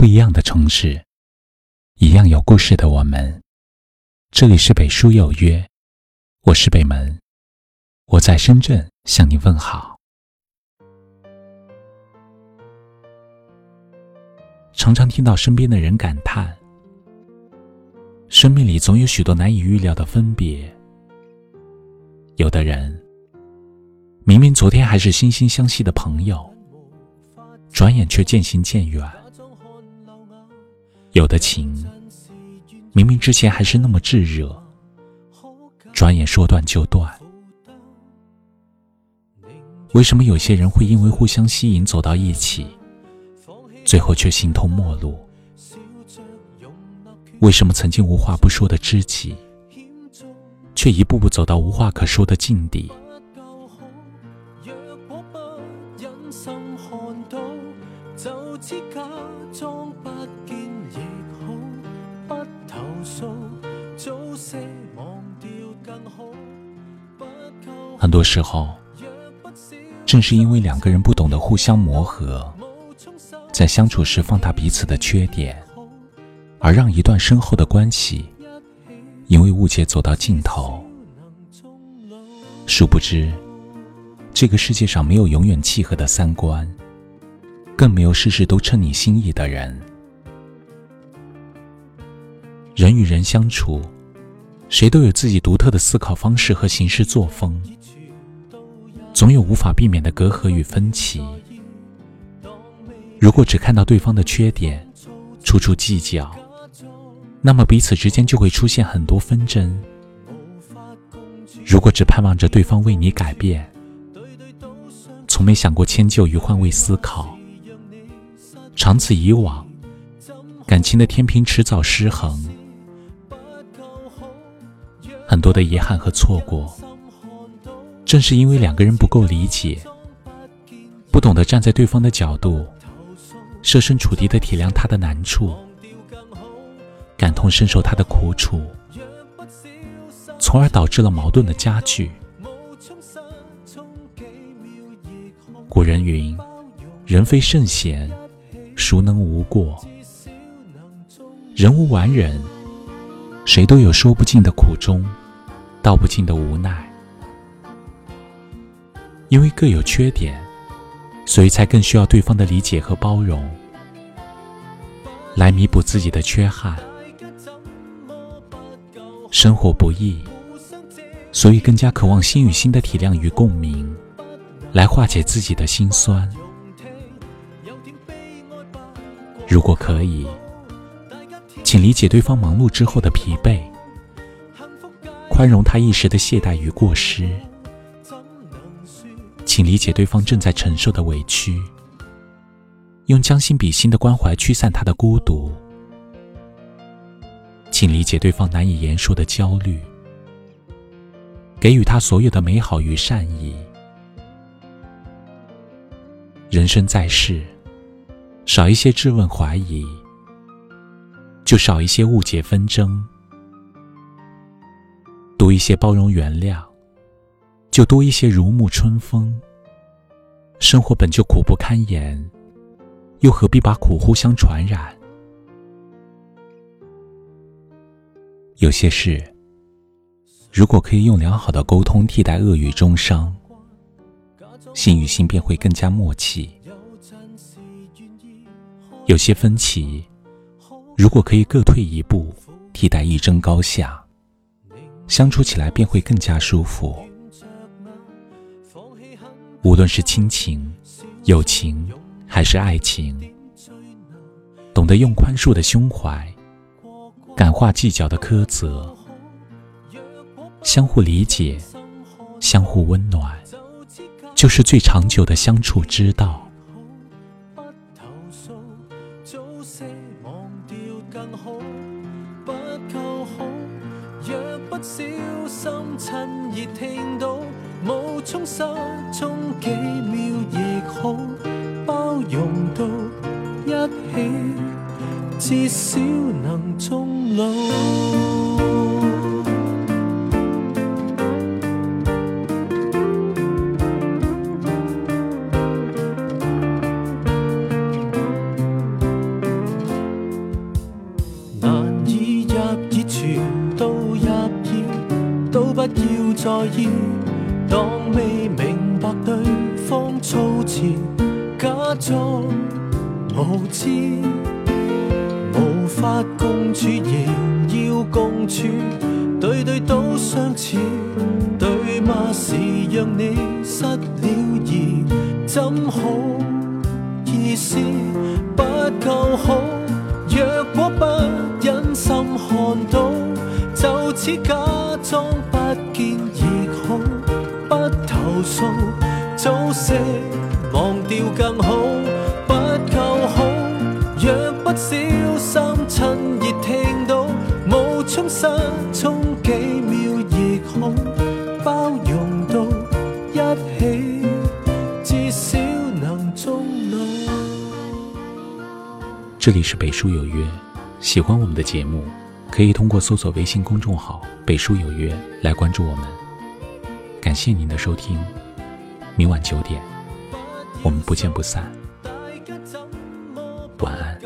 不一样的城市，一样有故事的我们。这里是北书有约，我是北门，我在深圳向你问好。常常听到身边的人感叹，生命里总有许多难以预料的分别。有的人明明昨天还是惺惺相惜的朋友，转眼却渐行渐远；有的情明明之前还是那么炙热，转眼说断就断。为什么有些人会因为互相吸引走到一起？最后却形同陌路。为什么曾经无话不说的知己，却一步步走到无话可说的境地？很多时候，正是因为两个人不懂得互相磨合。在相处时放大彼此的缺点，而让一段深厚的关系因为误解走到尽头。殊不知，这个世界上没有永远契合的三观，更没有事事都称你心意的人。人与人相处，谁都有自己独特的思考方式和行事作风，总有无法避免的隔阂与分歧。如果只看到对方的缺点，处处计较，那么彼此之间就会出现很多纷争。如果只盼望着对方为你改变，从没想过迁就与换位思考，长此以往，感情的天平迟早失衡。很多的遗憾和错过，正是因为两个人不够理解，不懂得站在对方的角度。设身处地的体谅他的难处，感同身受他的苦楚，从而导致了矛盾的加剧。古人云：“人非圣贤，孰能无过？人无完人，谁都有说不尽的苦衷，道不尽的无奈。因为各有缺点。”所以才更需要对方的理解和包容，来弥补自己的缺憾。生活不易，所以更加渴望心与心的体谅与共鸣，来化解自己的心酸。如果可以，请理解对方忙碌之后的疲惫，宽容他一时的懈怠与过失。请理解对方正在承受的委屈，用将心比心的关怀驱散他的孤独。请理解对方难以言说的焦虑，给予他所有的美好与善意。人生在世，少一些质问怀疑，就少一些误解纷争；多一些包容原谅。就多一些如沐春风。生活本就苦不堪言，又何必把苦互相传染？有些事，如果可以用良好的沟通替代恶语中伤，心与心便会更加默契。有些分歧，如果可以各退一步替代一争高下，相处起来便会更加舒服。无论是亲情、友情，还是爱情，懂得用宽恕的胸怀，感化计较的苛责，相互理解，相互温暖，就是最长久的相处之道。不投訴，早些忘掉更好，不夠好若不小心趁热听到冒充失踪几秒亦好包容到一起至少能终老意，当未明白对方措辞，假装无知，无法共处仍要共处，对对都相似，对吗？是让你失了仪，怎好意思不够好？若果不忍心看到，就此假装不见，诉，早些忘掉更好，不够好。若不小心趁热听到，冒充失踪几秒亦好，包容到一起，至少能终老。这里是北书有约，喜欢我们的节目，可以通过搜索微信公众号“北书有约”来关注我们。感谢您的收听，明晚九点。我们不见不散。晚安。